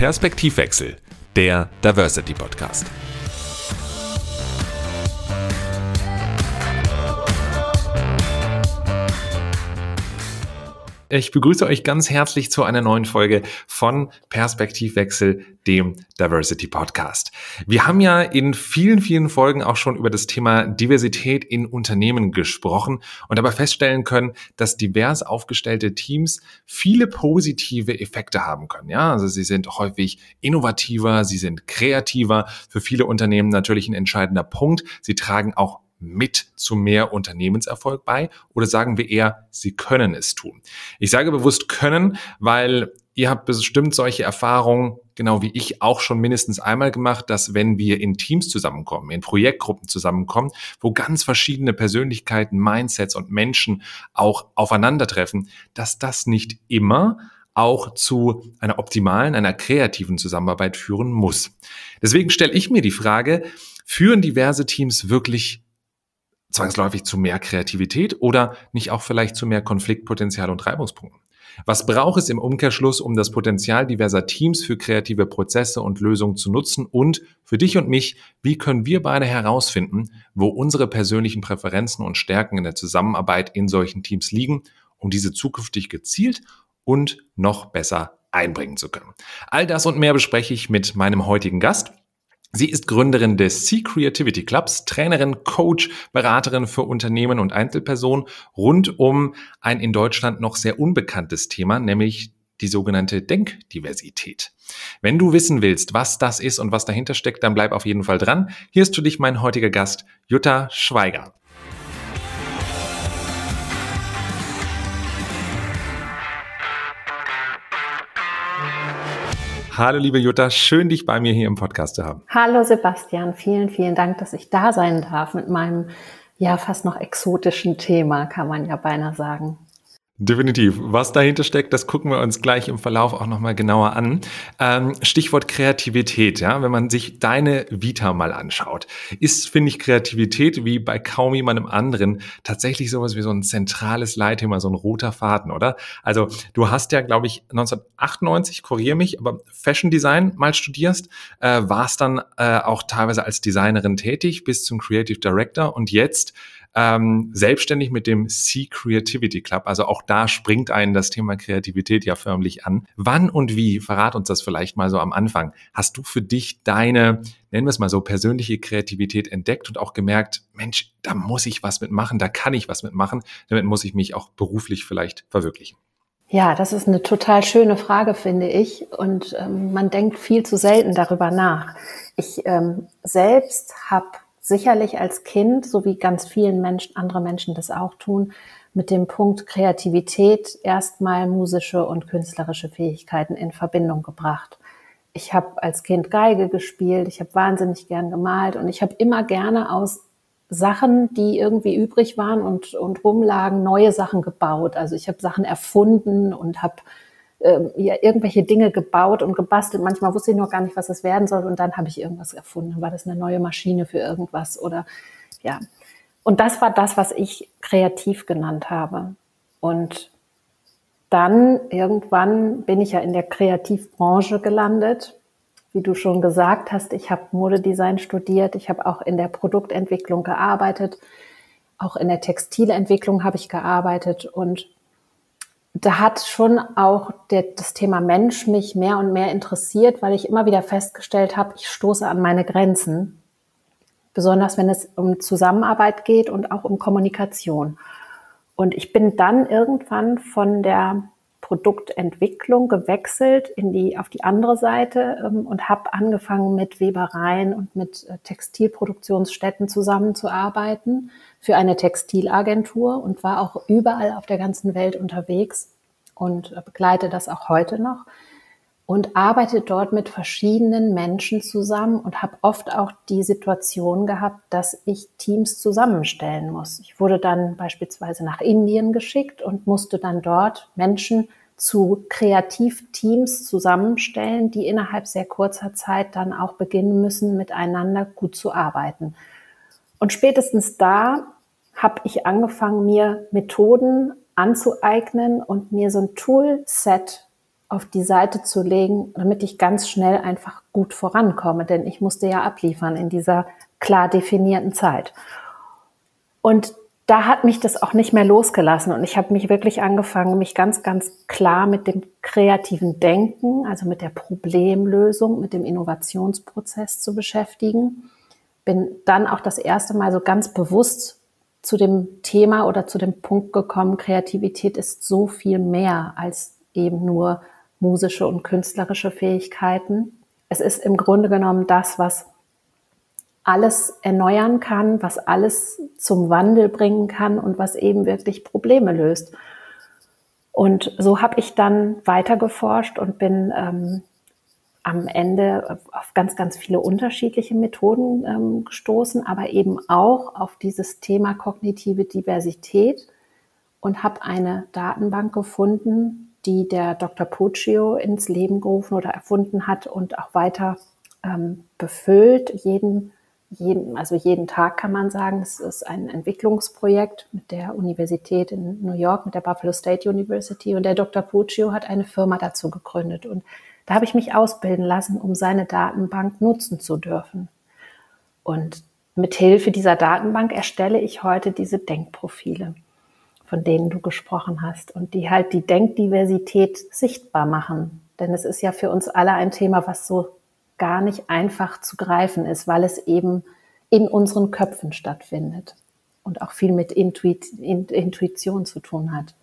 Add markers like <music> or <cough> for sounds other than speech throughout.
Perspektivwechsel, der Diversity Podcast. Ich begrüße euch ganz herzlich zu einer neuen Folge von Perspektivwechsel, dem Diversity Podcast. Wir haben ja in vielen, vielen Folgen auch schon über das Thema Diversität in Unternehmen gesprochen und dabei feststellen können, dass divers aufgestellte Teams viele positive Effekte haben können. Ja, also sie sind häufig innovativer, sie sind kreativer, für viele Unternehmen natürlich ein entscheidender Punkt. Sie tragen auch mit zu mehr Unternehmenserfolg bei oder sagen wir eher, sie können es tun? Ich sage bewusst können, weil ihr habt bestimmt solche Erfahrungen, genau wie ich auch schon mindestens einmal gemacht, dass wenn wir in Teams zusammenkommen, in Projektgruppen zusammenkommen, wo ganz verschiedene Persönlichkeiten, Mindsets und Menschen auch aufeinandertreffen, dass das nicht immer auch zu einer optimalen, einer kreativen Zusammenarbeit führen muss. Deswegen stelle ich mir die Frage, führen diverse Teams wirklich zwangsläufig zu mehr Kreativität oder nicht auch vielleicht zu mehr Konfliktpotenzial und Reibungspunkten? Was braucht es im Umkehrschluss, um das Potenzial diverser Teams für kreative Prozesse und Lösungen zu nutzen? Und für dich und mich, wie können wir beide herausfinden, wo unsere persönlichen Präferenzen und Stärken in der Zusammenarbeit in solchen Teams liegen, um diese zukünftig gezielt und noch besser einbringen zu können? All das und mehr bespreche ich mit meinem heutigen Gast. Sie ist Gründerin des Sea Creativity Clubs, Trainerin, Coach, Beraterin für Unternehmen und Einzelpersonen rund um ein in Deutschland noch sehr unbekanntes Thema, nämlich die sogenannte Denkdiversität. Wenn du wissen willst, was das ist und was dahinter steckt, dann bleib auf jeden Fall dran. Hier ist für dich mein heutiger Gast, Jutta Schweiger. Hallo liebe Jutta, schön dich bei mir hier im Podcast zu haben. Hallo Sebastian, vielen, vielen Dank, dass ich da sein darf mit meinem ja fast noch exotischen Thema, kann man ja beinahe sagen. Definitiv. Was dahinter steckt, das gucken wir uns gleich im Verlauf auch nochmal genauer an. Ähm, Stichwort Kreativität, ja, wenn man sich deine Vita mal anschaut, ist, finde ich, Kreativität wie bei kaum jemandem anderen tatsächlich sowas wie so ein zentrales Leitthema, so ein roter Faden, oder? Also du hast ja, glaube ich, 1998, korrigiere mich, aber Fashion Design mal studierst, äh, warst dann äh, auch teilweise als Designerin tätig bis zum Creative Director und jetzt ähm, selbstständig mit dem Sea Creativity Club. Also auch da springt einen das Thema Kreativität ja förmlich an. Wann und wie, verrat uns das vielleicht mal so am Anfang, hast du für dich deine, nennen wir es mal so, persönliche Kreativität entdeckt und auch gemerkt, Mensch, da muss ich was mitmachen, da kann ich was mitmachen, damit muss ich mich auch beruflich vielleicht verwirklichen? Ja, das ist eine total schöne Frage, finde ich. Und ähm, man denkt viel zu selten darüber nach. Ich ähm, selbst habe sicherlich als Kind, so wie ganz vielen Menschen, andere Menschen das auch tun, mit dem Punkt Kreativität erstmal musische und künstlerische Fähigkeiten in Verbindung gebracht. Ich habe als Kind Geige gespielt, ich habe wahnsinnig gern gemalt und ich habe immer gerne aus Sachen, die irgendwie übrig waren und, und rumlagen, neue Sachen gebaut. Also ich habe Sachen erfunden und habe ähm, ja, irgendwelche Dinge gebaut und gebastelt. Manchmal wusste ich noch gar nicht, was es werden soll. Und dann habe ich irgendwas erfunden. War das eine neue Maschine für irgendwas oder ja. Und das war das, was ich kreativ genannt habe. Und dann irgendwann bin ich ja in der Kreativbranche gelandet. Wie du schon gesagt hast, ich habe Modedesign studiert. Ich habe auch in der Produktentwicklung gearbeitet. Auch in der Textilentwicklung habe ich gearbeitet und da hat schon auch der, das Thema Mensch mich mehr und mehr interessiert, weil ich immer wieder festgestellt habe, ich stoße an meine Grenzen. Besonders wenn es um Zusammenarbeit geht und auch um Kommunikation. Und ich bin dann irgendwann von der Produktentwicklung gewechselt in die, auf die andere Seite ähm, und habe angefangen mit Webereien und mit äh, Textilproduktionsstätten zusammenzuarbeiten für eine Textilagentur und war auch überall auf der ganzen Welt unterwegs und begleite das auch heute noch und arbeite dort mit verschiedenen Menschen zusammen und habe oft auch die Situation gehabt, dass ich Teams zusammenstellen muss. Ich wurde dann beispielsweise nach Indien geschickt und musste dann dort Menschen zu Kreativteams zusammenstellen, die innerhalb sehr kurzer Zeit dann auch beginnen müssen, miteinander gut zu arbeiten. Und spätestens da habe ich angefangen, mir Methoden anzueignen und mir so ein Toolset auf die Seite zu legen, damit ich ganz schnell einfach gut vorankomme, denn ich musste ja abliefern in dieser klar definierten Zeit. Und da hat mich das auch nicht mehr losgelassen und ich habe mich wirklich angefangen, mich ganz, ganz klar mit dem kreativen Denken, also mit der Problemlösung, mit dem Innovationsprozess zu beschäftigen. Bin dann auch das erste Mal so ganz bewusst zu dem Thema oder zu dem Punkt gekommen, Kreativität ist so viel mehr als eben nur musische und künstlerische Fähigkeiten. Es ist im Grunde genommen das, was alles erneuern kann, was alles zum Wandel bringen kann und was eben wirklich Probleme löst. Und so habe ich dann weiter geforscht und bin ähm, am Ende auf ganz, ganz viele unterschiedliche Methoden ähm, gestoßen, aber eben auch auf dieses Thema kognitive Diversität und habe eine Datenbank gefunden, die der Dr. Puccio ins Leben gerufen oder erfunden hat und auch weiter ähm, befüllt. Jeden, jeden, also jeden Tag kann man sagen, es ist ein Entwicklungsprojekt mit der Universität in New York, mit der Buffalo State University und der Dr. Puccio hat eine Firma dazu gegründet und da habe ich mich ausbilden lassen, um seine Datenbank nutzen zu dürfen. Und mit Hilfe dieser Datenbank erstelle ich heute diese Denkprofile von denen du gesprochen hast und die halt die Denkdiversität sichtbar machen. Denn es ist ja für uns alle ein Thema, was so gar nicht einfach zu greifen ist, weil es eben in unseren Köpfen stattfindet und auch viel mit Intuit Intuition zu tun hat.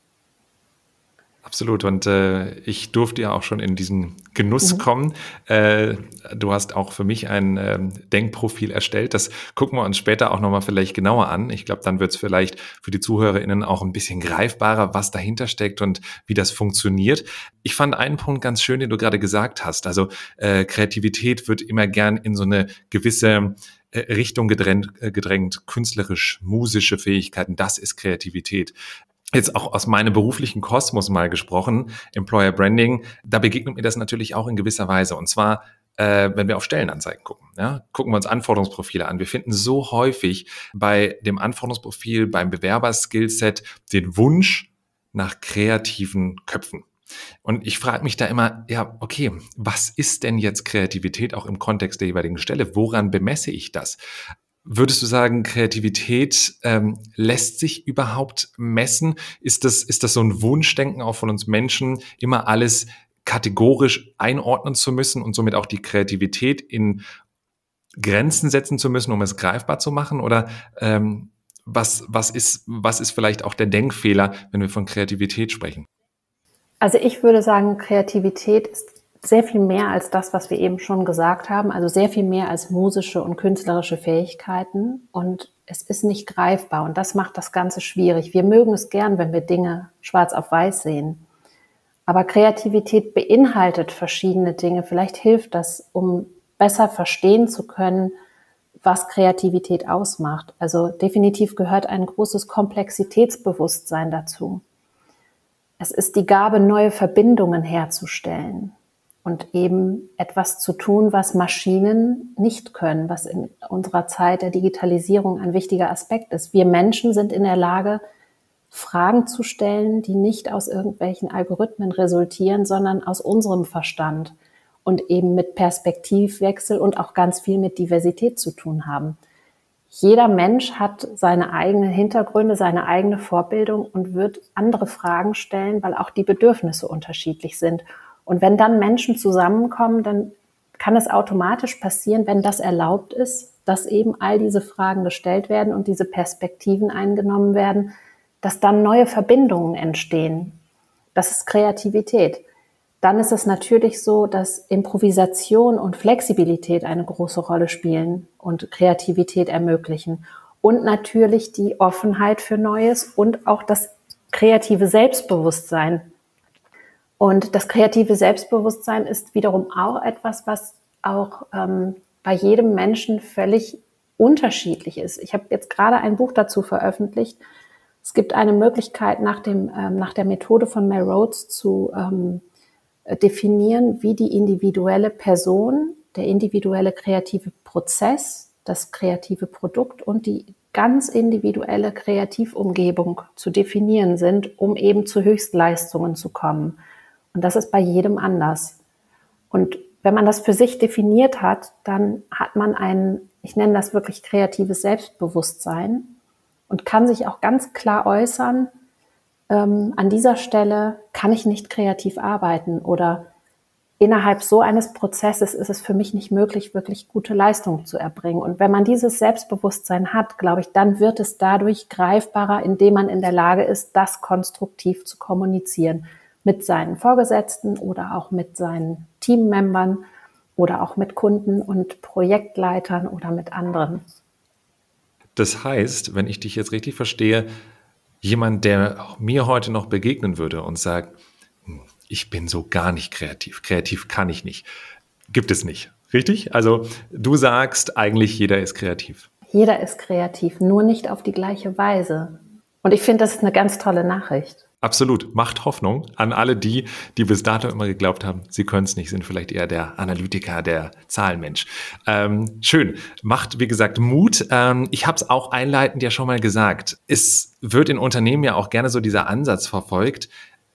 Absolut. Und äh, ich durfte ja auch schon in diesen Genuss mhm. kommen. Äh, du hast auch für mich ein ähm, Denkprofil erstellt. Das gucken wir uns später auch nochmal vielleicht genauer an. Ich glaube, dann wird es vielleicht für die ZuhörerInnen auch ein bisschen greifbarer, was dahinter steckt und wie das funktioniert. Ich fand einen Punkt ganz schön, den du gerade gesagt hast. Also äh, Kreativität wird immer gern in so eine gewisse äh, Richtung gedrängt, äh, gedrängt, künstlerisch, musische Fähigkeiten, das ist Kreativität jetzt auch aus meinem beruflichen Kosmos mal gesprochen, Employer Branding, da begegnet mir das natürlich auch in gewisser Weise. Und zwar, äh, wenn wir auf Stellenanzeigen gucken. Ja? Gucken wir uns Anforderungsprofile an. Wir finden so häufig bei dem Anforderungsprofil, beim Bewerberskillset den Wunsch nach kreativen Köpfen. Und ich frage mich da immer, ja, okay, was ist denn jetzt Kreativität auch im Kontext der jeweiligen Stelle? Woran bemesse ich das? Würdest du sagen, Kreativität ähm, lässt sich überhaupt messen? Ist das, ist das so ein Wunschdenken auch von uns Menschen, immer alles kategorisch einordnen zu müssen und somit auch die Kreativität in Grenzen setzen zu müssen, um es greifbar zu machen? Oder ähm, was, was, ist, was ist vielleicht auch der Denkfehler, wenn wir von Kreativität sprechen? Also ich würde sagen, Kreativität ist sehr viel mehr als das, was wir eben schon gesagt haben, also sehr viel mehr als musische und künstlerische Fähigkeiten und es ist nicht greifbar und das macht das Ganze schwierig. Wir mögen es gern, wenn wir Dinge schwarz auf weiß sehen. Aber Kreativität beinhaltet verschiedene Dinge. Vielleicht hilft das, um besser verstehen zu können, was Kreativität ausmacht. Also definitiv gehört ein großes Komplexitätsbewusstsein dazu. Es ist die Gabe, neue Verbindungen herzustellen und eben etwas zu tun, was Maschinen nicht können, was in unserer Zeit der Digitalisierung ein wichtiger Aspekt ist. Wir Menschen sind in der Lage, Fragen zu stellen, die nicht aus irgendwelchen Algorithmen resultieren, sondern aus unserem Verstand und eben mit Perspektivwechsel und auch ganz viel mit Diversität zu tun haben. Jeder Mensch hat seine eigenen Hintergründe, seine eigene Vorbildung und wird andere Fragen stellen, weil auch die Bedürfnisse unterschiedlich sind. Und wenn dann Menschen zusammenkommen, dann kann es automatisch passieren, wenn das erlaubt ist, dass eben all diese Fragen gestellt werden und diese Perspektiven eingenommen werden, dass dann neue Verbindungen entstehen. Das ist Kreativität. Dann ist es natürlich so, dass Improvisation und Flexibilität eine große Rolle spielen und Kreativität ermöglichen. Und natürlich die Offenheit für Neues und auch das kreative Selbstbewusstsein, und das kreative Selbstbewusstsein ist wiederum auch etwas, was auch ähm, bei jedem Menschen völlig unterschiedlich ist. Ich habe jetzt gerade ein Buch dazu veröffentlicht. Es gibt eine Möglichkeit, nach, dem, ähm, nach der Methode von Mel Rhodes zu ähm, definieren, wie die individuelle Person, der individuelle kreative Prozess, das kreative Produkt und die ganz individuelle Kreativumgebung zu definieren sind, um eben zu Höchstleistungen zu kommen. Und das ist bei jedem anders. Und wenn man das für sich definiert hat, dann hat man ein, ich nenne das wirklich kreatives Selbstbewusstsein und kann sich auch ganz klar äußern, ähm, an dieser Stelle kann ich nicht kreativ arbeiten oder innerhalb so eines Prozesses ist es für mich nicht möglich, wirklich gute Leistungen zu erbringen. Und wenn man dieses Selbstbewusstsein hat, glaube ich, dann wird es dadurch greifbarer, indem man in der Lage ist, das konstruktiv zu kommunizieren mit seinen Vorgesetzten oder auch mit seinen Teammembern oder auch mit Kunden und Projektleitern oder mit anderen. Das heißt, wenn ich dich jetzt richtig verstehe, jemand, der mir heute noch begegnen würde und sagt, hm, ich bin so gar nicht kreativ. Kreativ kann ich nicht. Gibt es nicht. Richtig? Also du sagst, eigentlich jeder ist kreativ. Jeder ist kreativ, nur nicht auf die gleiche Weise. Und ich finde, das ist eine ganz tolle Nachricht. Absolut. Macht Hoffnung an alle die, die bis dato immer geglaubt haben, sie können es nicht, sind vielleicht eher der Analytiker, der Zahlenmensch. Ähm, schön. Macht, wie gesagt, Mut. Ähm, ich habe es auch einleitend ja schon mal gesagt. Es wird in Unternehmen ja auch gerne so dieser Ansatz verfolgt,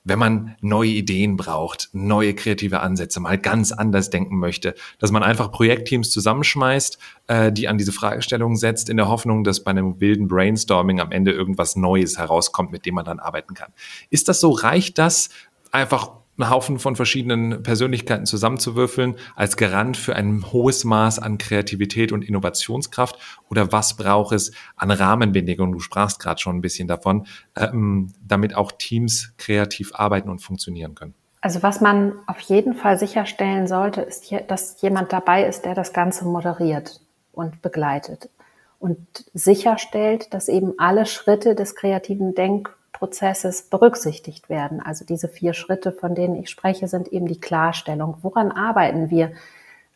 wenn man neue Ideen braucht, neue kreative Ansätze, mal ganz anders denken möchte, dass man einfach Projektteams zusammenschmeißt, äh, die an diese Fragestellungen setzt, in der Hoffnung, dass bei einem wilden Brainstorming am Ende irgendwas Neues herauskommt, mit dem man dann arbeiten kann. Ist das so? Reicht das einfach einen Haufen von verschiedenen Persönlichkeiten zusammenzuwürfeln als Garant für ein hohes Maß an Kreativität und Innovationskraft? Oder was braucht es an Rahmenbedingungen? Du sprachst gerade schon ein bisschen davon, ähm, damit auch Teams kreativ arbeiten und funktionieren können. Also was man auf jeden Fall sicherstellen sollte, ist, dass jemand dabei ist, der das Ganze moderiert und begleitet und sicherstellt, dass eben alle Schritte des kreativen Denk- Prozesses berücksichtigt werden. Also diese vier Schritte, von denen ich spreche, sind eben die Klarstellung. Woran arbeiten wir?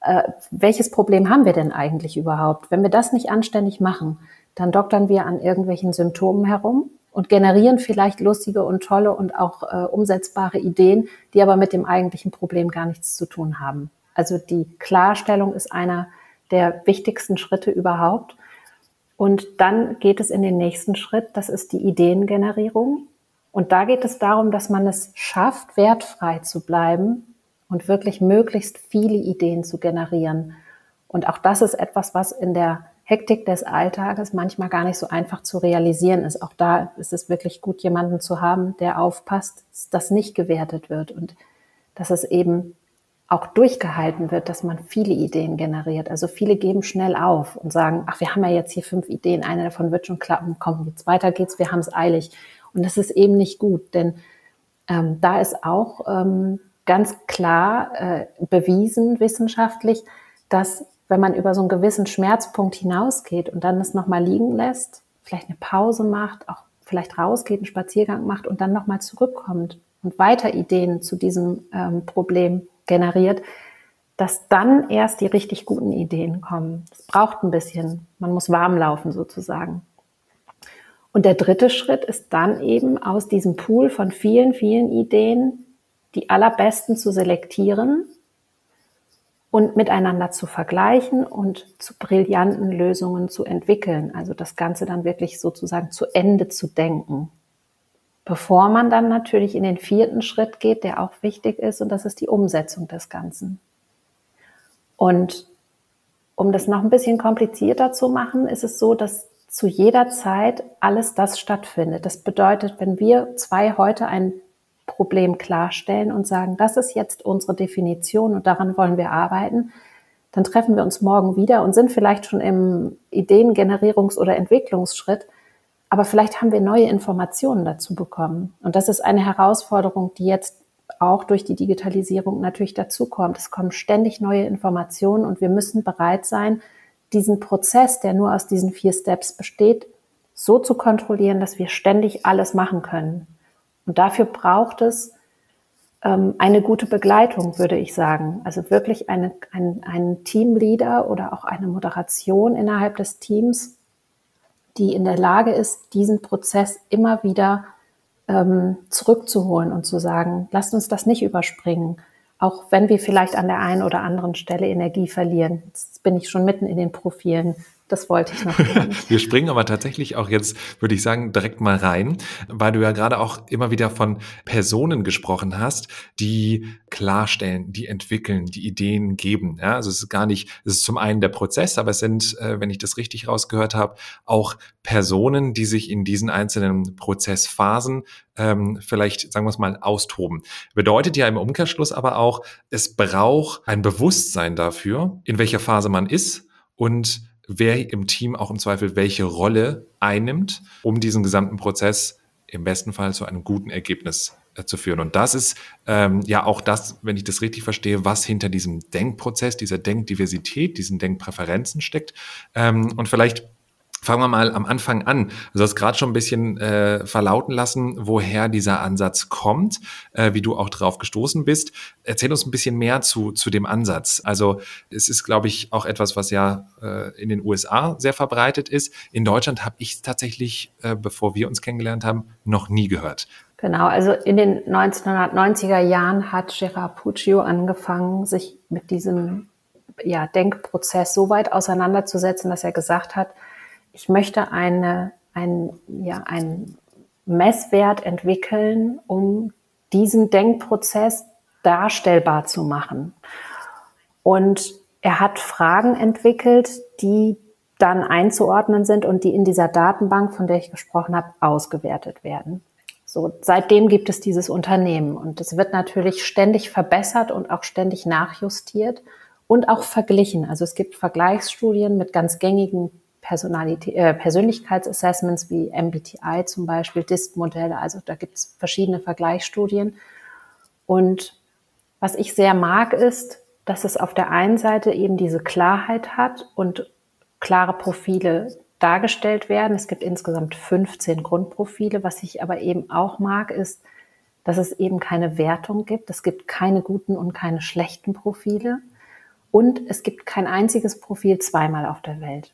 Äh, welches Problem haben wir denn eigentlich überhaupt? Wenn wir das nicht anständig machen, dann doktern wir an irgendwelchen Symptomen herum und generieren vielleicht lustige und tolle und auch äh, umsetzbare Ideen, die aber mit dem eigentlichen Problem gar nichts zu tun haben. Also die Klarstellung ist einer der wichtigsten Schritte überhaupt. Und dann geht es in den nächsten Schritt, das ist die Ideengenerierung. Und da geht es darum, dass man es schafft, wertfrei zu bleiben und wirklich möglichst viele Ideen zu generieren. Und auch das ist etwas, was in der Hektik des Alltages manchmal gar nicht so einfach zu realisieren ist. Auch da ist es wirklich gut, jemanden zu haben, der aufpasst, dass das nicht gewertet wird und dass es eben auch durchgehalten wird, dass man viele Ideen generiert. Also viele geben schnell auf und sagen, ach, wir haben ja jetzt hier fünf Ideen, eine davon wird schon klappen, komm, jetzt weiter geht's, wir haben es eilig. Und das ist eben nicht gut, denn ähm, da ist auch ähm, ganz klar äh, bewiesen wissenschaftlich, dass wenn man über so einen gewissen Schmerzpunkt hinausgeht und dann es nochmal liegen lässt, vielleicht eine Pause macht, auch vielleicht rausgeht, einen Spaziergang macht und dann nochmal zurückkommt und weiter Ideen zu diesem ähm, Problem generiert, dass dann erst die richtig guten Ideen kommen. Es braucht ein bisschen. Man muss warm laufen sozusagen. Und der dritte Schritt ist dann eben aus diesem Pool von vielen, vielen Ideen die allerbesten zu selektieren und miteinander zu vergleichen und zu brillanten Lösungen zu entwickeln. Also das Ganze dann wirklich sozusagen zu Ende zu denken bevor man dann natürlich in den vierten Schritt geht, der auch wichtig ist, und das ist die Umsetzung des Ganzen. Und um das noch ein bisschen komplizierter zu machen, ist es so, dass zu jeder Zeit alles das stattfindet. Das bedeutet, wenn wir zwei heute ein Problem klarstellen und sagen, das ist jetzt unsere Definition und daran wollen wir arbeiten, dann treffen wir uns morgen wieder und sind vielleicht schon im Ideengenerierungs- oder Entwicklungsschritt aber vielleicht haben wir neue Informationen dazu bekommen. Und das ist eine Herausforderung, die jetzt auch durch die Digitalisierung natürlich dazukommt. Es kommen ständig neue Informationen und wir müssen bereit sein, diesen Prozess, der nur aus diesen vier Steps besteht, so zu kontrollieren, dass wir ständig alles machen können. Und dafür braucht es ähm, eine gute Begleitung, würde ich sagen. Also wirklich eine, ein, einen Teamleader oder auch eine Moderation innerhalb des Teams, die in der Lage ist, diesen Prozess immer wieder ähm, zurückzuholen und zu sagen, lasst uns das nicht überspringen, auch wenn wir vielleicht an der einen oder anderen Stelle Energie verlieren. Jetzt bin ich schon mitten in den Profilen. Das wollte ich noch. <laughs> Wir springen aber tatsächlich auch jetzt, würde ich sagen, direkt mal rein, weil du ja gerade auch immer wieder von Personen gesprochen hast, die klarstellen, die entwickeln, die Ideen geben. Ja, also es ist gar nicht, es ist zum einen der Prozess, aber es sind, äh, wenn ich das richtig rausgehört habe, auch Personen, die sich in diesen einzelnen Prozessphasen ähm, vielleicht, sagen wir es mal, austoben. Bedeutet ja im Umkehrschluss aber auch, es braucht ein Bewusstsein dafür, in welcher Phase man ist und wer im Team auch im Zweifel welche Rolle einnimmt, um diesen gesamten Prozess im besten Fall zu einem guten Ergebnis äh, zu führen. Und das ist ähm, ja auch das, wenn ich das richtig verstehe, was hinter diesem Denkprozess, dieser Denkdiversität, diesen Denkpräferenzen steckt. Ähm, und vielleicht Fangen wir mal am Anfang an. Du hast gerade schon ein bisschen äh, verlauten lassen, woher dieser Ansatz kommt, äh, wie du auch drauf gestoßen bist. Erzähl uns ein bisschen mehr zu, zu dem Ansatz. Also es ist, glaube ich, auch etwas, was ja äh, in den USA sehr verbreitet ist. In Deutschland habe ich es tatsächlich, äh, bevor wir uns kennengelernt haben, noch nie gehört. Genau, also in den 1990er Jahren hat Gerard Puccio angefangen, sich mit diesem ja, Denkprozess so weit auseinanderzusetzen, dass er gesagt hat, ich möchte eine, ein, ja, einen Messwert entwickeln, um diesen Denkprozess darstellbar zu machen. Und er hat Fragen entwickelt, die dann einzuordnen sind und die in dieser Datenbank, von der ich gesprochen habe, ausgewertet werden. So, seitdem gibt es dieses Unternehmen und es wird natürlich ständig verbessert und auch ständig nachjustiert und auch verglichen. Also es gibt Vergleichsstudien mit ganz gängigen Personalität, äh, Persönlichkeitsassessments wie MBTI zum Beispiel, DIST-Modelle. Also da gibt es verschiedene Vergleichsstudien. Und was ich sehr mag, ist, dass es auf der einen Seite eben diese Klarheit hat und klare Profile dargestellt werden. Es gibt insgesamt 15 Grundprofile. Was ich aber eben auch mag, ist, dass es eben keine Wertung gibt. Es gibt keine guten und keine schlechten Profile. Und es gibt kein einziges Profil zweimal auf der Welt.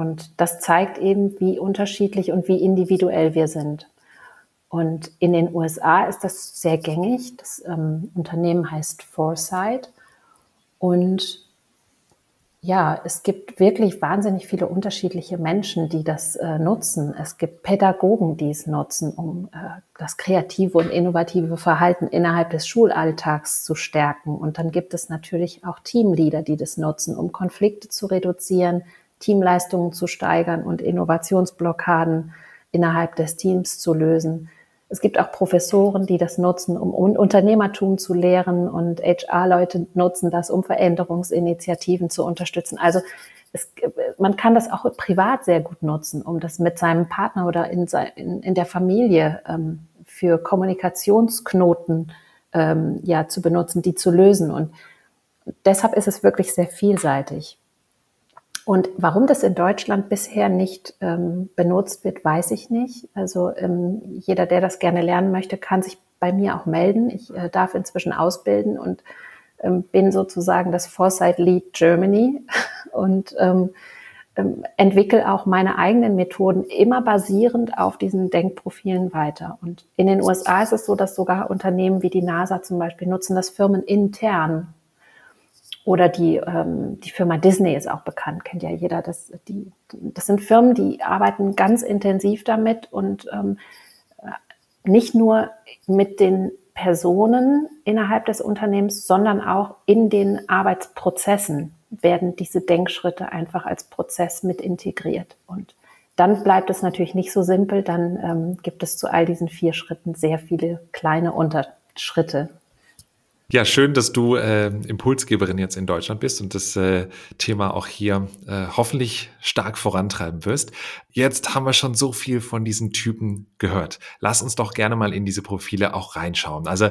Und das zeigt eben, wie unterschiedlich und wie individuell wir sind. Und in den USA ist das sehr gängig. Das ähm, Unternehmen heißt Foresight. Und ja, es gibt wirklich wahnsinnig viele unterschiedliche Menschen, die das äh, nutzen. Es gibt Pädagogen, die es nutzen, um äh, das kreative und innovative Verhalten innerhalb des Schulalltags zu stärken. Und dann gibt es natürlich auch Teamleader, die das nutzen, um Konflikte zu reduzieren, Teamleistungen zu steigern und Innovationsblockaden innerhalb des Teams zu lösen. Es gibt auch Professoren, die das nutzen, um Unternehmertum zu lehren und HR-Leute nutzen das, um Veränderungsinitiativen zu unterstützen. Also es, man kann das auch privat sehr gut nutzen, um das mit seinem Partner oder in, in, in der Familie ähm, für Kommunikationsknoten ähm, ja zu benutzen, die zu lösen. Und deshalb ist es wirklich sehr vielseitig. Und warum das in Deutschland bisher nicht ähm, benutzt wird, weiß ich nicht. Also ähm, jeder, der das gerne lernen möchte, kann sich bei mir auch melden. Ich äh, darf inzwischen ausbilden und ähm, bin sozusagen das Foresight Lead Germany <laughs> und ähm, ähm, entwickle auch meine eigenen Methoden immer basierend auf diesen Denkprofilen weiter. Und in den USA ist es so, dass sogar Unternehmen wie die NASA zum Beispiel nutzen das Firmen intern oder die, ähm, die Firma Disney ist auch bekannt, kennt ja jeder. Das, die, das sind Firmen, die arbeiten ganz intensiv damit und ähm, nicht nur mit den Personen innerhalb des Unternehmens, sondern auch in den Arbeitsprozessen werden diese Denkschritte einfach als Prozess mit integriert. Und dann bleibt es natürlich nicht so simpel, dann ähm, gibt es zu all diesen vier Schritten sehr viele kleine Unterschritte, ja, schön, dass du äh, Impulsgeberin jetzt in Deutschland bist und das äh, Thema auch hier äh, hoffentlich stark vorantreiben wirst. Jetzt haben wir schon so viel von diesen Typen gehört. Lass uns doch gerne mal in diese Profile auch reinschauen. Also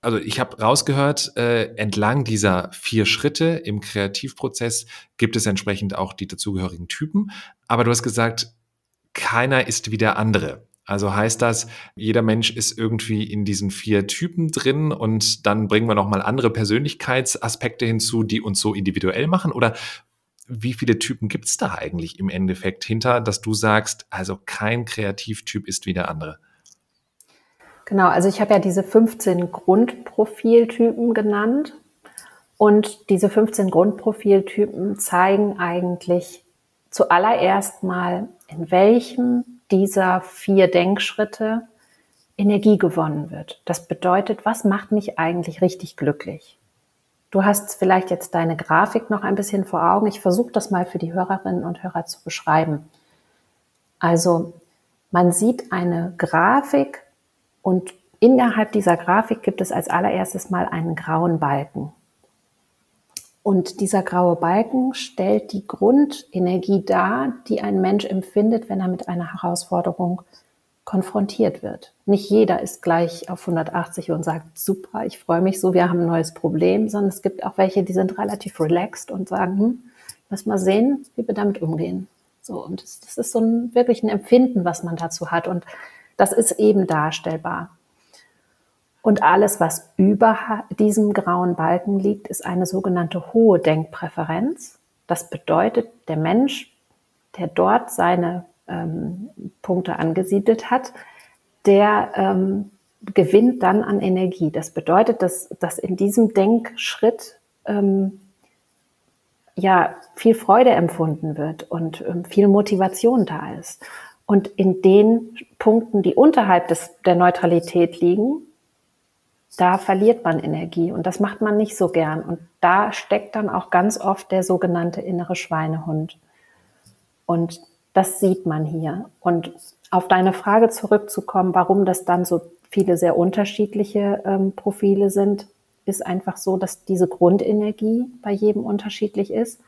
also ich habe rausgehört, äh, entlang dieser vier Schritte im Kreativprozess gibt es entsprechend auch die dazugehörigen Typen. Aber du hast gesagt, keiner ist wie der andere. Also heißt das, jeder Mensch ist irgendwie in diesen vier Typen drin und dann bringen wir nochmal andere Persönlichkeitsaspekte hinzu, die uns so individuell machen? Oder wie viele Typen gibt es da eigentlich im Endeffekt hinter, dass du sagst, also kein Kreativtyp ist wie der andere? Genau, also ich habe ja diese 15 Grundprofiltypen genannt. Und diese 15 Grundprofiltypen zeigen eigentlich zuallererst mal, in welchem dieser vier Denkschritte Energie gewonnen wird. Das bedeutet, was macht mich eigentlich richtig glücklich? Du hast vielleicht jetzt deine Grafik noch ein bisschen vor Augen. Ich versuche das mal für die Hörerinnen und Hörer zu beschreiben. Also man sieht eine Grafik und innerhalb dieser Grafik gibt es als allererstes mal einen grauen Balken. Und dieser graue Balken stellt die Grundenergie dar, die ein Mensch empfindet, wenn er mit einer Herausforderung konfrontiert wird. Nicht jeder ist gleich auf 180 und sagt, super, ich freue mich so, wir haben ein neues Problem, sondern es gibt auch welche, die sind relativ relaxed und sagen, hm, lass mal sehen, wie wir damit umgehen. So, und das, das ist so ein, wirklich ein Empfinden, was man dazu hat. Und das ist eben darstellbar. Und alles, was über diesem grauen Balken liegt, ist eine sogenannte hohe Denkpräferenz. Das bedeutet, der Mensch, der dort seine ähm, Punkte angesiedelt hat, der ähm, gewinnt dann an Energie. Das bedeutet, dass, dass in diesem Denkschritt ähm, ja viel Freude empfunden wird und ähm, viel Motivation da ist. Und in den Punkten, die unterhalb des, der Neutralität liegen, da verliert man Energie und das macht man nicht so gern. Und da steckt dann auch ganz oft der sogenannte innere Schweinehund. Und das sieht man hier. Und auf deine Frage zurückzukommen, warum das dann so viele sehr unterschiedliche ähm, Profile sind, ist einfach so, dass diese Grundenergie bei jedem unterschiedlich ist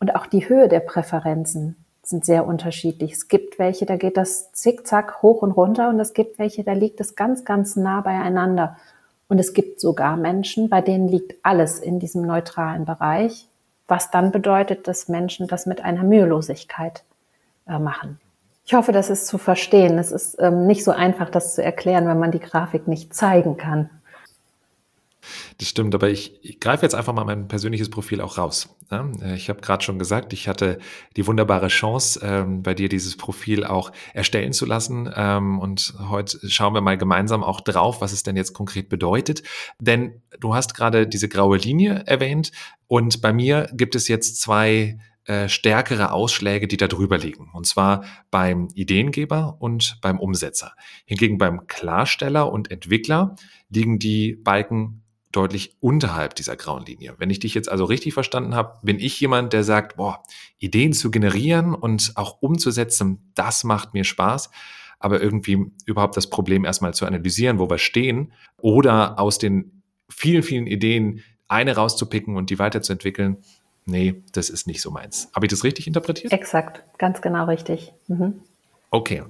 und auch die Höhe der Präferenzen sind sehr unterschiedlich. Es gibt welche, da geht das zickzack hoch und runter und es gibt welche, da liegt es ganz, ganz nah beieinander. Und es gibt sogar Menschen, bei denen liegt alles in diesem neutralen Bereich, was dann bedeutet, dass Menschen das mit einer Mühelosigkeit äh, machen. Ich hoffe, das ist zu verstehen. Es ist ähm, nicht so einfach, das zu erklären, wenn man die Grafik nicht zeigen kann. Das stimmt, aber ich, ich greife jetzt einfach mal mein persönliches Profil auch raus. Äh, ich habe gerade schon gesagt, ich hatte die wunderbare Chance, ähm, bei dir dieses Profil auch erstellen zu lassen. Ähm, und heute schauen wir mal gemeinsam auch drauf, was es denn jetzt konkret bedeutet. Denn du hast gerade diese graue Linie erwähnt und bei mir gibt es jetzt zwei äh, stärkere Ausschläge, die da drüber liegen. Und zwar beim Ideengeber und beim Umsetzer. Hingegen beim Klarsteller und Entwickler liegen die Balken deutlich unterhalb dieser grauen Linie. Wenn ich dich jetzt also richtig verstanden habe, bin ich jemand, der sagt, boah, Ideen zu generieren und auch umzusetzen, das macht mir Spaß. Aber irgendwie überhaupt das Problem erstmal zu analysieren, wo wir stehen oder aus den vielen, vielen Ideen eine rauszupicken und die weiterzuentwickeln, nee, das ist nicht so meins. Habe ich das richtig interpretiert? Exakt, ganz genau richtig. Mhm. Okay.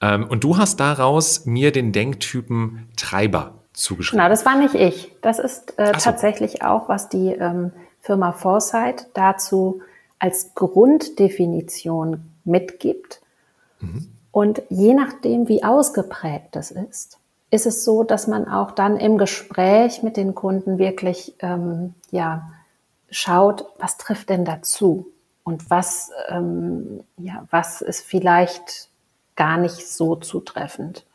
Ähm, und du hast daraus mir den Denktypen Treiber zugeschrieben. Genau, das war nicht ich. Das ist äh, so. tatsächlich auch, was die ähm, Firma Foresight dazu als Grunddefinition mitgibt. Mhm. Und je nachdem, wie ausgeprägt das ist, ist es so, dass man auch dann im Gespräch mit den Kunden wirklich ähm, ja, schaut, was trifft denn dazu und was, ähm, ja, was ist vielleicht gar nicht so zutreffend.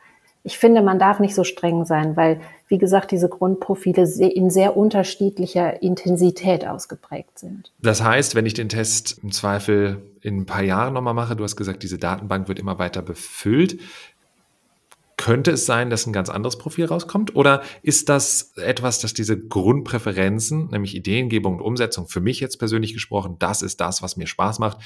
Ich finde, man darf nicht so streng sein, weil, wie gesagt, diese Grundprofile in sehr unterschiedlicher Intensität ausgeprägt sind. Das heißt, wenn ich den Test im Zweifel in ein paar Jahren nochmal mache, du hast gesagt, diese Datenbank wird immer weiter befüllt, könnte es sein, dass ein ganz anderes Profil rauskommt? Oder ist das etwas, dass diese Grundpräferenzen, nämlich Ideengebung und Umsetzung, für mich jetzt persönlich gesprochen, das ist das, was mir Spaß macht,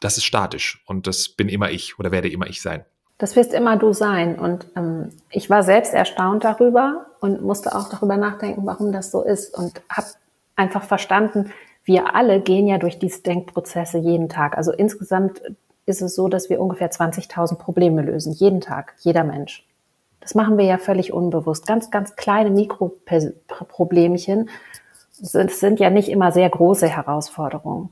das ist statisch und das bin immer ich oder werde immer ich sein? Das wirst immer du sein. Und ähm, ich war selbst erstaunt darüber und musste auch darüber nachdenken, warum das so ist. Und habe einfach verstanden, wir alle gehen ja durch diese Denkprozesse jeden Tag. Also insgesamt ist es so, dass wir ungefähr 20.000 Probleme lösen, jeden Tag, jeder Mensch. Das machen wir ja völlig unbewusst. Ganz, ganz kleine Mikroproblemchen. Es sind ja nicht immer sehr große Herausforderungen.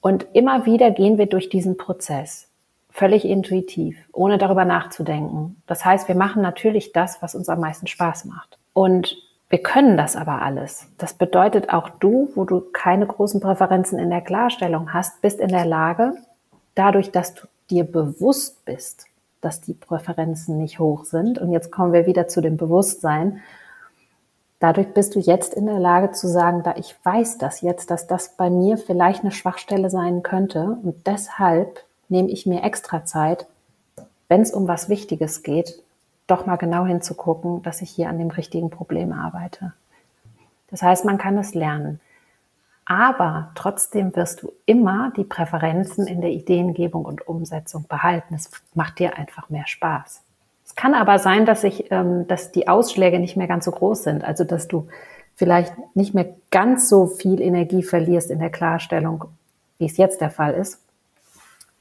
Und immer wieder gehen wir durch diesen Prozess. Völlig intuitiv, ohne darüber nachzudenken. Das heißt, wir machen natürlich das, was uns am meisten Spaß macht. Und wir können das aber alles. Das bedeutet auch du, wo du keine großen Präferenzen in der Klarstellung hast, bist in der Lage, dadurch, dass du dir bewusst bist, dass die Präferenzen nicht hoch sind, und jetzt kommen wir wieder zu dem Bewusstsein, Dadurch bist du jetzt in der Lage zu sagen, da ich weiß das jetzt, dass das bei mir vielleicht eine Schwachstelle sein könnte und deshalb nehme ich mir extra Zeit, wenn es um was Wichtiges geht, doch mal genau hinzugucken, dass ich hier an dem richtigen Problem arbeite. Das heißt, man kann es lernen. Aber trotzdem wirst du immer die Präferenzen in der Ideengebung und Umsetzung behalten. Es macht dir einfach mehr Spaß. Es kann aber sein, dass ich, ähm, dass die Ausschläge nicht mehr ganz so groß sind. Also, dass du vielleicht nicht mehr ganz so viel Energie verlierst in der Klarstellung, wie es jetzt der Fall ist.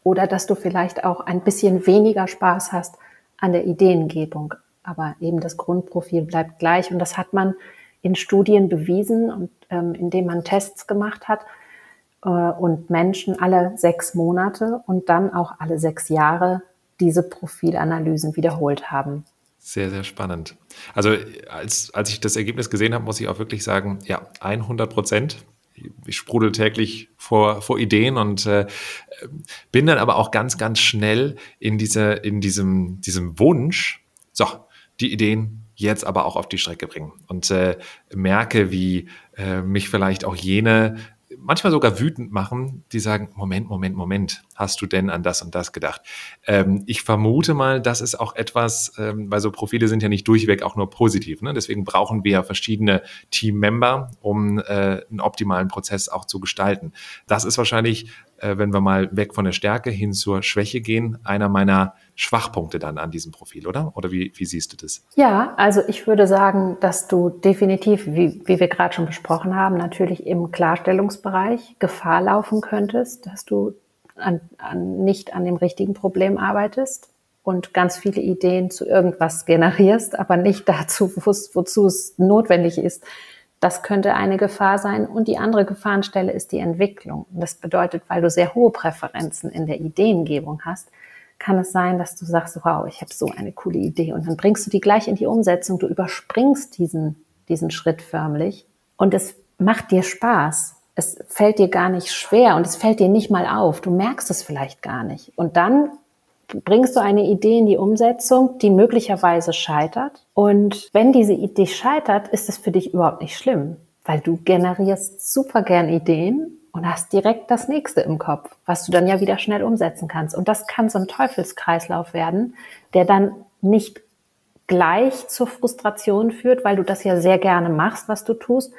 Oder dass du vielleicht auch ein bisschen weniger Spaß hast an der Ideengebung. Aber eben das Grundprofil bleibt gleich. Und das hat man in Studien bewiesen und ähm, indem man Tests gemacht hat äh, und Menschen alle sechs Monate und dann auch alle sechs Jahre diese Profilanalysen wiederholt haben. Sehr, sehr spannend. Also als, als ich das Ergebnis gesehen habe, muss ich auch wirklich sagen, ja, 100 Prozent. Ich sprudel täglich vor, vor Ideen und äh, bin dann aber auch ganz, ganz schnell in, diese, in diesem, diesem Wunsch, so, die Ideen jetzt aber auch auf die Strecke bringen. Und äh, merke, wie äh, mich vielleicht auch jene manchmal sogar wütend machen, die sagen, Moment, Moment, Moment, hast du denn an das und das gedacht? Ähm, ich vermute mal, das ist auch etwas, ähm, weil so Profile sind ja nicht durchweg auch nur positiv. Ne? Deswegen brauchen wir ja verschiedene Teammember, um äh, einen optimalen Prozess auch zu gestalten. Das ist wahrscheinlich äh, wenn wir mal weg von der Stärke hin zur Schwäche gehen, einer meiner Schwachpunkte dann an diesem Profil, oder? Oder wie, wie siehst du das? Ja, also ich würde sagen, dass du definitiv, wie, wie wir gerade schon besprochen haben, natürlich im Klarstellungsbereich Gefahr laufen könntest, dass du an, an, nicht an dem richtigen Problem arbeitest und ganz viele Ideen zu irgendwas generierst, aber nicht dazu, wozu es notwendig ist, das könnte eine Gefahr sein. Und die andere Gefahrenstelle ist die Entwicklung. das bedeutet, weil du sehr hohe Präferenzen in der Ideengebung hast, kann es sein, dass du sagst, wow, ich habe so eine coole Idee. Und dann bringst du die gleich in die Umsetzung. Du überspringst diesen, diesen Schritt förmlich. Und es macht dir Spaß. Es fällt dir gar nicht schwer und es fällt dir nicht mal auf. Du merkst es vielleicht gar nicht. Und dann bringst du eine Idee in die Umsetzung, die möglicherweise scheitert. Und wenn diese Idee scheitert, ist es für dich überhaupt nicht schlimm, weil du generierst super gern Ideen und hast direkt das nächste im Kopf, was du dann ja wieder schnell umsetzen kannst. Und das kann so ein Teufelskreislauf werden, der dann nicht gleich zur Frustration führt, weil du das ja sehr gerne machst, was du tust,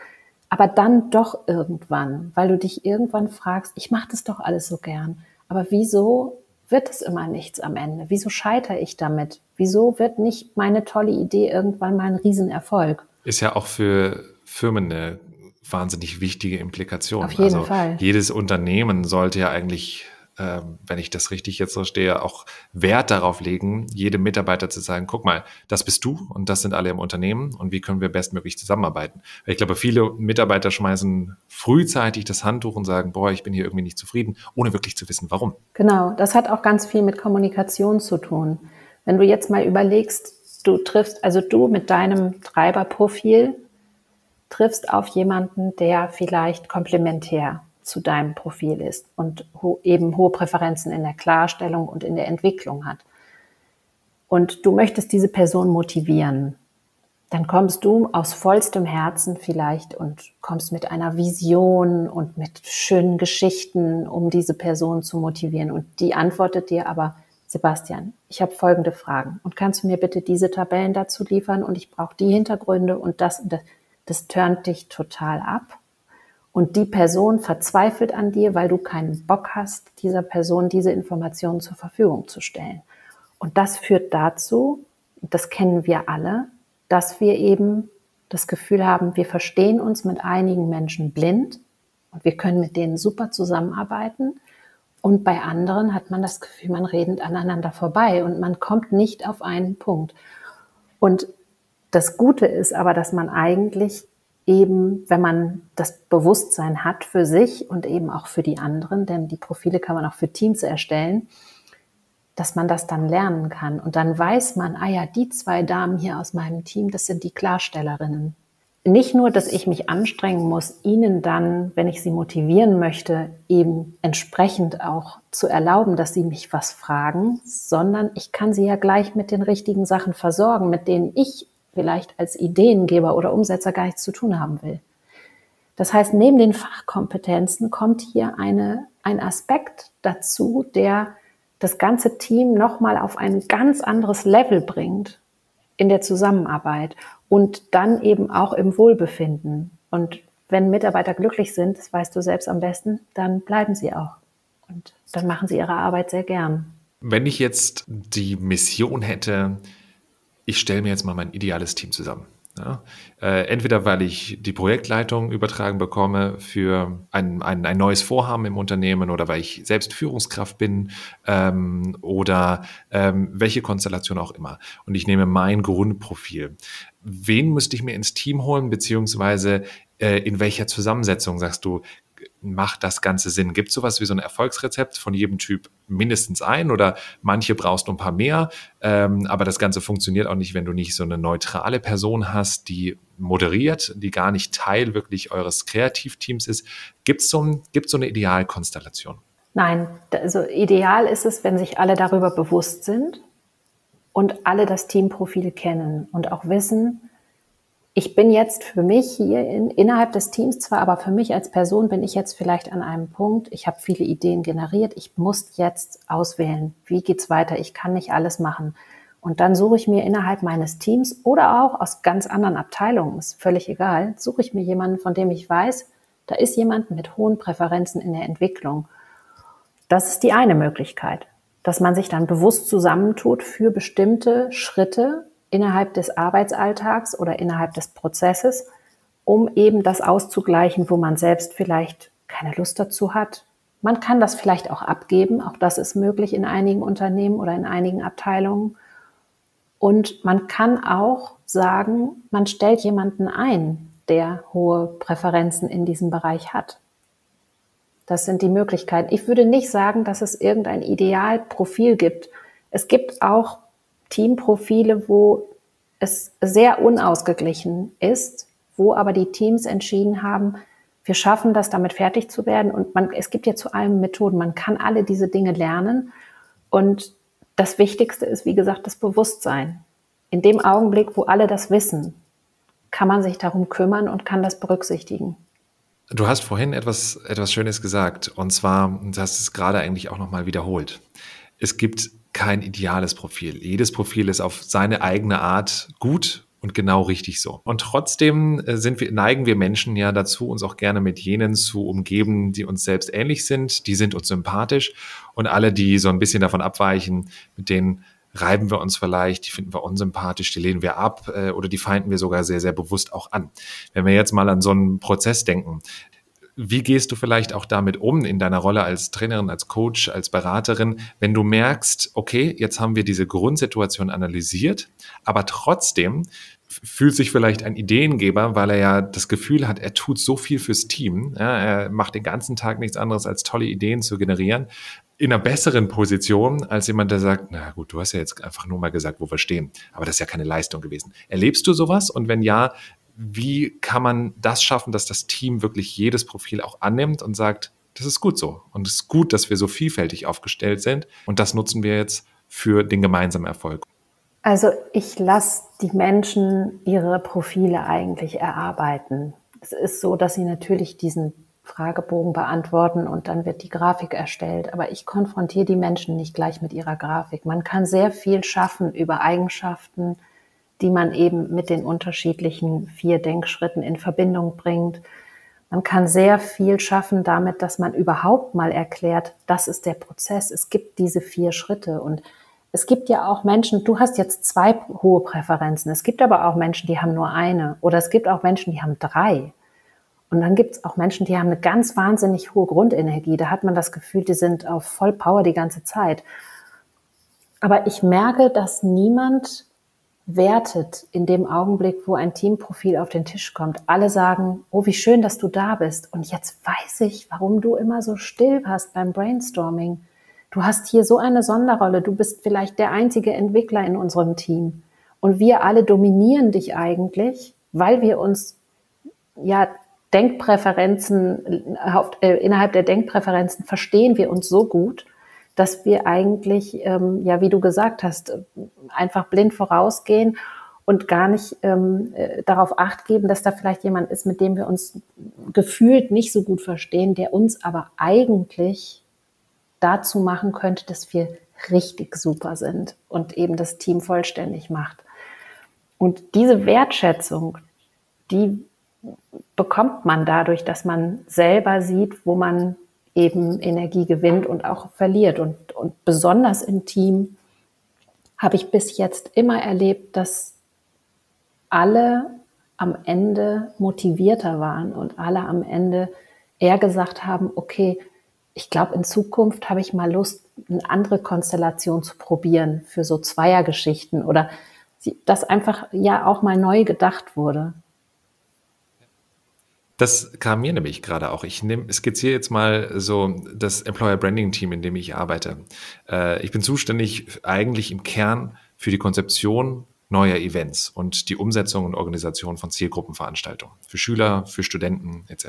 aber dann doch irgendwann, weil du dich irgendwann fragst, ich mache das doch alles so gern, aber wieso wird es immer nichts am Ende? Wieso scheitere ich damit? Wieso wird nicht meine tolle Idee irgendwann mal ein Riesenerfolg? Ist ja auch für Firmen eine wahnsinnig wichtige Implikation. Auf jeden also Fall. Jedes Unternehmen sollte ja eigentlich wenn ich das richtig jetzt verstehe, auch Wert darauf legen, jedem Mitarbeiter zu sagen, guck mal, das bist du und das sind alle im Unternehmen und wie können wir bestmöglich zusammenarbeiten. Weil ich glaube, viele Mitarbeiter schmeißen frühzeitig das Handtuch und sagen, boah, ich bin hier irgendwie nicht zufrieden, ohne wirklich zu wissen, warum. Genau, das hat auch ganz viel mit Kommunikation zu tun. Wenn du jetzt mal überlegst, du triffst, also du mit deinem Treiberprofil triffst auf jemanden, der vielleicht komplementär zu deinem Profil ist und ho eben hohe Präferenzen in der Klarstellung und in der Entwicklung hat. Und du möchtest diese Person motivieren. Dann kommst du aus vollstem Herzen vielleicht und kommst mit einer Vision und mit schönen Geschichten, um diese Person zu motivieren. Und die antwortet dir aber, Sebastian, ich habe folgende Fragen und kannst du mir bitte diese Tabellen dazu liefern und ich brauche die Hintergründe und das und das. Das turnt dich total ab und die Person verzweifelt an dir, weil du keinen Bock hast, dieser Person diese Informationen zur Verfügung zu stellen. Und das führt dazu, das kennen wir alle, dass wir eben das Gefühl haben, wir verstehen uns mit einigen Menschen blind und wir können mit denen super zusammenarbeiten. Und bei anderen hat man das Gefühl, man redet aneinander vorbei und man kommt nicht auf einen Punkt. Und das Gute ist aber, dass man eigentlich eben, wenn man das Bewusstsein hat für sich und eben auch für die anderen, denn die Profile kann man auch für Teams erstellen, dass man das dann lernen kann. Und dann weiß man, ah ja, die zwei Damen hier aus meinem Team, das sind die Klarstellerinnen. Nicht nur, dass ich mich anstrengen muss, ihnen dann, wenn ich sie motivieren möchte, eben entsprechend auch zu erlauben, dass sie mich was fragen, sondern ich kann sie ja gleich mit den richtigen Sachen versorgen, mit denen ich vielleicht als Ideengeber oder Umsetzer gar nichts zu tun haben will. Das heißt, neben den Fachkompetenzen kommt hier eine, ein Aspekt dazu, der das ganze Team nochmal auf ein ganz anderes Level bringt in der Zusammenarbeit und dann eben auch im Wohlbefinden. Und wenn Mitarbeiter glücklich sind, das weißt du selbst am besten, dann bleiben sie auch. Und dann machen sie ihre Arbeit sehr gern. Wenn ich jetzt die Mission hätte, ich stelle mir jetzt mal mein ideales Team zusammen. Ja, äh, entweder weil ich die Projektleitung übertragen bekomme für ein, ein, ein, neues Vorhaben im Unternehmen oder weil ich selbst Führungskraft bin ähm, oder ähm, welche Konstellation auch immer. Und ich nehme mein Grundprofil. Wen müsste ich mir ins Team holen, beziehungsweise äh, in welcher Zusammensetzung sagst du, macht das Ganze Sinn? Gibt es sowas wie so ein Erfolgsrezept von jedem Typ mindestens ein oder manche brauchst du ein paar mehr? Ähm, aber das Ganze funktioniert auch nicht, wenn du nicht so eine neutrale Person hast, die moderiert, die gar nicht Teil wirklich eures Kreativteams ist. Gibt es ein, so eine Idealkonstellation? Nein, also ideal ist es, wenn sich alle darüber bewusst sind und alle das Teamprofil kennen und auch wissen, ich bin jetzt für mich hier in, innerhalb des Teams zwar, aber für mich als Person bin ich jetzt vielleicht an einem Punkt, ich habe viele Ideen generiert, ich muss jetzt auswählen, wie geht's weiter, ich kann nicht alles machen. Und dann suche ich mir innerhalb meines Teams oder auch aus ganz anderen Abteilungen, ist völlig egal, suche ich mir jemanden, von dem ich weiß, da ist jemand mit hohen Präferenzen in der Entwicklung. Das ist die eine Möglichkeit, dass man sich dann bewusst zusammentut für bestimmte Schritte, innerhalb des Arbeitsalltags oder innerhalb des Prozesses, um eben das auszugleichen, wo man selbst vielleicht keine Lust dazu hat. Man kann das vielleicht auch abgeben, auch das ist möglich in einigen Unternehmen oder in einigen Abteilungen. Und man kann auch sagen, man stellt jemanden ein, der hohe Präferenzen in diesem Bereich hat. Das sind die Möglichkeiten. Ich würde nicht sagen, dass es irgendein Idealprofil gibt. Es gibt auch Teamprofile, wo es sehr unausgeglichen ist, wo aber die Teams entschieden haben, wir schaffen das, damit fertig zu werden. Und man, es gibt ja zu allem Methoden. Man kann alle diese Dinge lernen. Und das Wichtigste ist, wie gesagt, das Bewusstsein. In dem Augenblick, wo alle das wissen, kann man sich darum kümmern und kann das berücksichtigen. Du hast vorhin etwas, etwas Schönes gesagt. Und zwar, du hast es gerade eigentlich auch nochmal wiederholt. Es gibt kein ideales Profil. Jedes Profil ist auf seine eigene Art gut und genau richtig so. Und trotzdem äh, sind wir, neigen wir Menschen ja dazu, uns auch gerne mit jenen zu umgeben, die uns selbst ähnlich sind. Die sind uns sympathisch. Und alle, die so ein bisschen davon abweichen, mit denen reiben wir uns vielleicht, die finden wir unsympathisch, die lehnen wir ab äh, oder die feinden wir sogar sehr, sehr bewusst auch an. Wenn wir jetzt mal an so einen Prozess denken, wie gehst du vielleicht auch damit um in deiner Rolle als Trainerin, als Coach, als Beraterin, wenn du merkst, okay, jetzt haben wir diese Grundsituation analysiert, aber trotzdem fühlt sich vielleicht ein Ideengeber, weil er ja das Gefühl hat, er tut so viel fürs Team, ja, er macht den ganzen Tag nichts anderes als tolle Ideen zu generieren, in einer besseren Position als jemand, der sagt, na gut, du hast ja jetzt einfach nur mal gesagt, wo wir stehen, aber das ist ja keine Leistung gewesen. Erlebst du sowas? Und wenn ja, wie kann man das schaffen, dass das Team wirklich jedes Profil auch annimmt und sagt, das ist gut so. Und es ist gut, dass wir so vielfältig aufgestellt sind. Und das nutzen wir jetzt für den gemeinsamen Erfolg. Also ich lasse die Menschen ihre Profile eigentlich erarbeiten. Es ist so, dass sie natürlich diesen Fragebogen beantworten und dann wird die Grafik erstellt. Aber ich konfrontiere die Menschen nicht gleich mit ihrer Grafik. Man kann sehr viel schaffen über Eigenschaften, die man eben mit den unterschiedlichen vier Denkschritten in Verbindung bringt. Man kann sehr viel schaffen damit, dass man überhaupt mal erklärt, das ist der Prozess. Es gibt diese vier Schritte und es gibt ja auch Menschen, du hast jetzt zwei hohe Präferenzen. Es gibt aber auch Menschen, die haben nur eine. Oder es gibt auch Menschen, die haben drei. Und dann gibt es auch Menschen, die haben eine ganz wahnsinnig hohe Grundenergie. Da hat man das Gefühl, die sind auf Vollpower die ganze Zeit. Aber ich merke, dass niemand wertet in dem Augenblick, wo ein Teamprofil auf den Tisch kommt. Alle sagen, oh, wie schön, dass du da bist. Und jetzt weiß ich, warum du immer so still warst beim Brainstorming. Du hast hier so eine Sonderrolle. Du bist vielleicht der einzige Entwickler in unserem Team. Und wir alle dominieren dich eigentlich, weil wir uns, ja, Denkpräferenzen, äh, innerhalb der Denkpräferenzen verstehen wir uns so gut, dass wir eigentlich, ähm, ja, wie du gesagt hast, einfach blind vorausgehen und gar nicht ähm, äh, darauf acht geben, dass da vielleicht jemand ist, mit dem wir uns gefühlt nicht so gut verstehen, der uns aber eigentlich dazu machen könnte, dass wir richtig super sind und eben das Team vollständig macht. Und diese Wertschätzung, die bekommt man dadurch, dass man selber sieht, wo man eben Energie gewinnt und auch verliert. Und, und besonders im Team habe ich bis jetzt immer erlebt, dass alle am Ende motivierter waren und alle am Ende eher gesagt haben, okay, ich glaube, in Zukunft habe ich mal Lust, eine andere Konstellation zu probieren für so Zweiergeschichten oder dass einfach ja auch mal neu gedacht wurde. Das kam mir nämlich gerade auch. Ich nehme, skizziere jetzt mal so das Employer Branding Team, in dem ich arbeite. Äh, ich bin zuständig eigentlich im Kern für die Konzeption neuer Events und die Umsetzung und Organisation von Zielgruppenveranstaltungen für Schüler, für Studenten etc.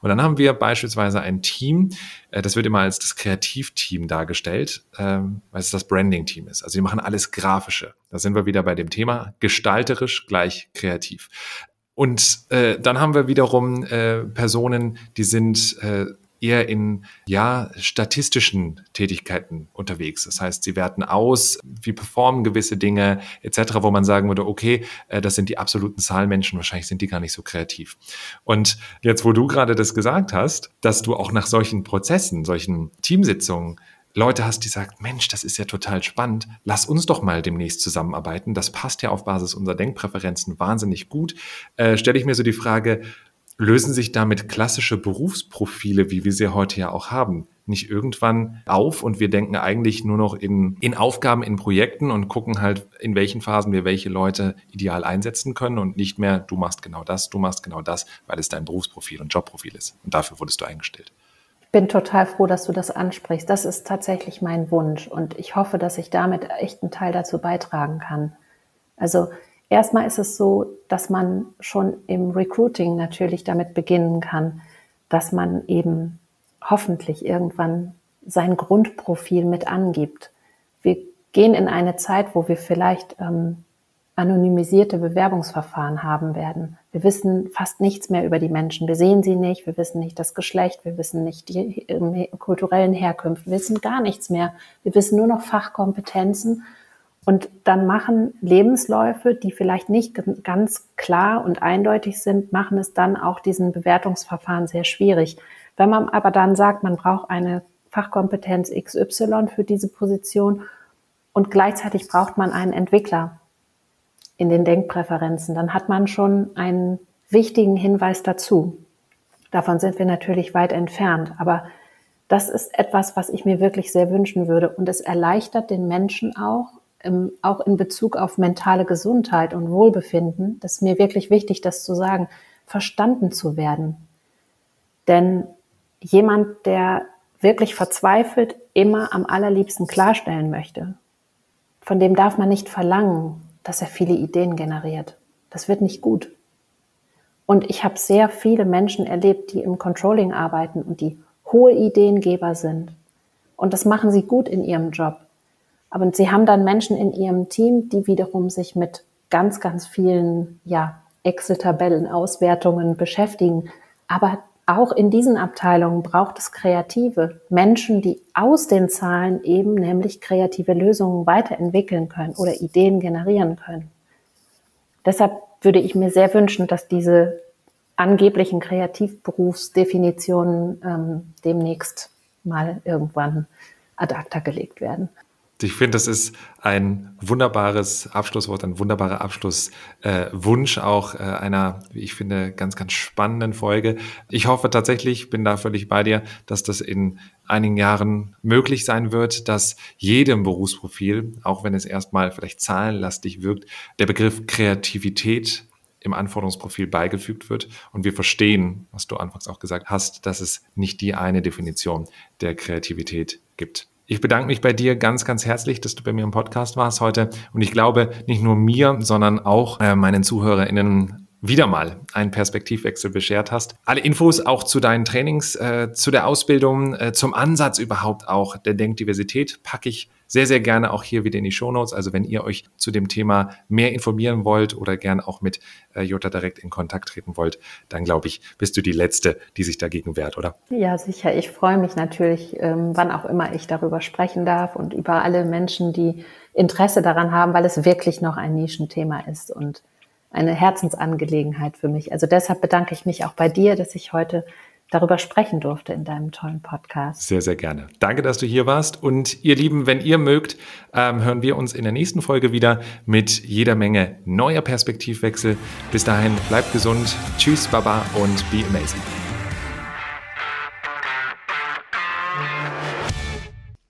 Und dann haben wir beispielsweise ein Team, äh, das wird immer als das Kreativteam dargestellt, ähm, weil es das Branding-Team ist. Also die machen alles Grafische. Da sind wir wieder bei dem Thema gestalterisch gleich kreativ. Und äh, dann haben wir wiederum äh, Personen, die sind äh, eher in ja statistischen Tätigkeiten unterwegs. Das heißt, sie werten aus, wie performen gewisse Dinge etc., wo man sagen würde, okay, äh, das sind die absoluten Zahlmenschen, wahrscheinlich sind die gar nicht so kreativ. Und jetzt, wo du gerade das gesagt hast, dass du auch nach solchen Prozessen, solchen Teamsitzungen Leute hast, die sagen, Mensch, das ist ja total spannend, lass uns doch mal demnächst zusammenarbeiten. Das passt ja auf Basis unserer Denkpräferenzen wahnsinnig gut. Äh, Stelle ich mir so die Frage, lösen sich damit klassische Berufsprofile, wie wir sie heute ja auch haben, nicht irgendwann auf und wir denken eigentlich nur noch in, in Aufgaben, in Projekten und gucken halt, in welchen Phasen wir welche Leute ideal einsetzen können und nicht mehr, du machst genau das, du machst genau das, weil es dein Berufsprofil und Jobprofil ist. Und dafür wurdest du eingestellt bin total froh, dass du das ansprichst. Das ist tatsächlich mein Wunsch und ich hoffe, dass ich damit echt einen Teil dazu beitragen kann. Also erstmal ist es so, dass man schon im Recruiting natürlich damit beginnen kann, dass man eben hoffentlich irgendwann sein Grundprofil mit angibt. Wir gehen in eine Zeit, wo wir vielleicht ähm, anonymisierte Bewerbungsverfahren haben werden. Wir wissen fast nichts mehr über die Menschen. Wir sehen sie nicht, wir wissen nicht das Geschlecht, wir wissen nicht die ähm, kulturellen Herkünfte, wir wissen gar nichts mehr. Wir wissen nur noch Fachkompetenzen. Und dann machen Lebensläufe, die vielleicht nicht ganz klar und eindeutig sind, machen es dann auch diesen Bewertungsverfahren sehr schwierig. Wenn man aber dann sagt, man braucht eine Fachkompetenz XY für diese Position und gleichzeitig braucht man einen Entwickler, in den Denkpräferenzen, dann hat man schon einen wichtigen Hinweis dazu. Davon sind wir natürlich weit entfernt, aber das ist etwas, was ich mir wirklich sehr wünschen würde und es erleichtert den Menschen auch, auch in Bezug auf mentale Gesundheit und Wohlbefinden. Das ist mir wirklich wichtig, das zu sagen, verstanden zu werden. Denn jemand, der wirklich verzweifelt immer am allerliebsten klarstellen möchte, von dem darf man nicht verlangen, dass er viele Ideen generiert. Das wird nicht gut. Und ich habe sehr viele Menschen erlebt, die im Controlling arbeiten und die hohe Ideengeber sind. Und das machen sie gut in ihrem Job. Aber sie haben dann Menschen in ihrem Team, die wiederum sich mit ganz, ganz vielen, ja, Excel-Tabellen, Auswertungen beschäftigen, aber auch in diesen Abteilungen braucht es Kreative, Menschen, die aus den Zahlen eben nämlich kreative Lösungen weiterentwickeln können oder Ideen generieren können. Deshalb würde ich mir sehr wünschen, dass diese angeblichen Kreativberufsdefinitionen ähm, demnächst mal irgendwann ad acta gelegt werden. Ich finde, das ist ein wunderbares Abschlusswort, ein wunderbarer Abschlusswunsch äh, auch äh, einer, wie ich finde, ganz, ganz spannenden Folge. Ich hoffe tatsächlich, bin da völlig bei dir, dass das in einigen Jahren möglich sein wird, dass jedem Berufsprofil, auch wenn es erstmal vielleicht zahlenlastig wirkt, der Begriff Kreativität im Anforderungsprofil beigefügt wird und wir verstehen, was du anfangs auch gesagt hast, dass es nicht die eine Definition der Kreativität gibt. Ich bedanke mich bei dir ganz, ganz herzlich, dass du bei mir im Podcast warst heute. Und ich glaube, nicht nur mir, sondern auch äh, meinen ZuhörerInnen wieder mal einen Perspektivwechsel beschert hast. Alle Infos auch zu deinen Trainings, äh, zu der Ausbildung, äh, zum Ansatz überhaupt auch der Denkdiversität packe ich sehr, sehr gerne auch hier wieder in die Show Notes. Also wenn ihr euch zu dem Thema mehr informieren wollt oder gern auch mit äh, Jutta direkt in Kontakt treten wollt, dann glaube ich, bist du die Letzte, die sich dagegen wehrt, oder? Ja, sicher. Ich freue mich natürlich, ähm, wann auch immer ich darüber sprechen darf und über alle Menschen, die Interesse daran haben, weil es wirklich noch ein Nischenthema ist und eine Herzensangelegenheit für mich. Also deshalb bedanke ich mich auch bei dir, dass ich heute darüber sprechen durfte in deinem tollen Podcast. Sehr, sehr gerne. Danke, dass du hier warst. Und ihr Lieben, wenn ihr mögt, ähm, hören wir uns in der nächsten Folge wieder mit jeder Menge neuer Perspektivwechsel. Bis dahin, bleibt gesund. Tschüss, Baba und be amazing.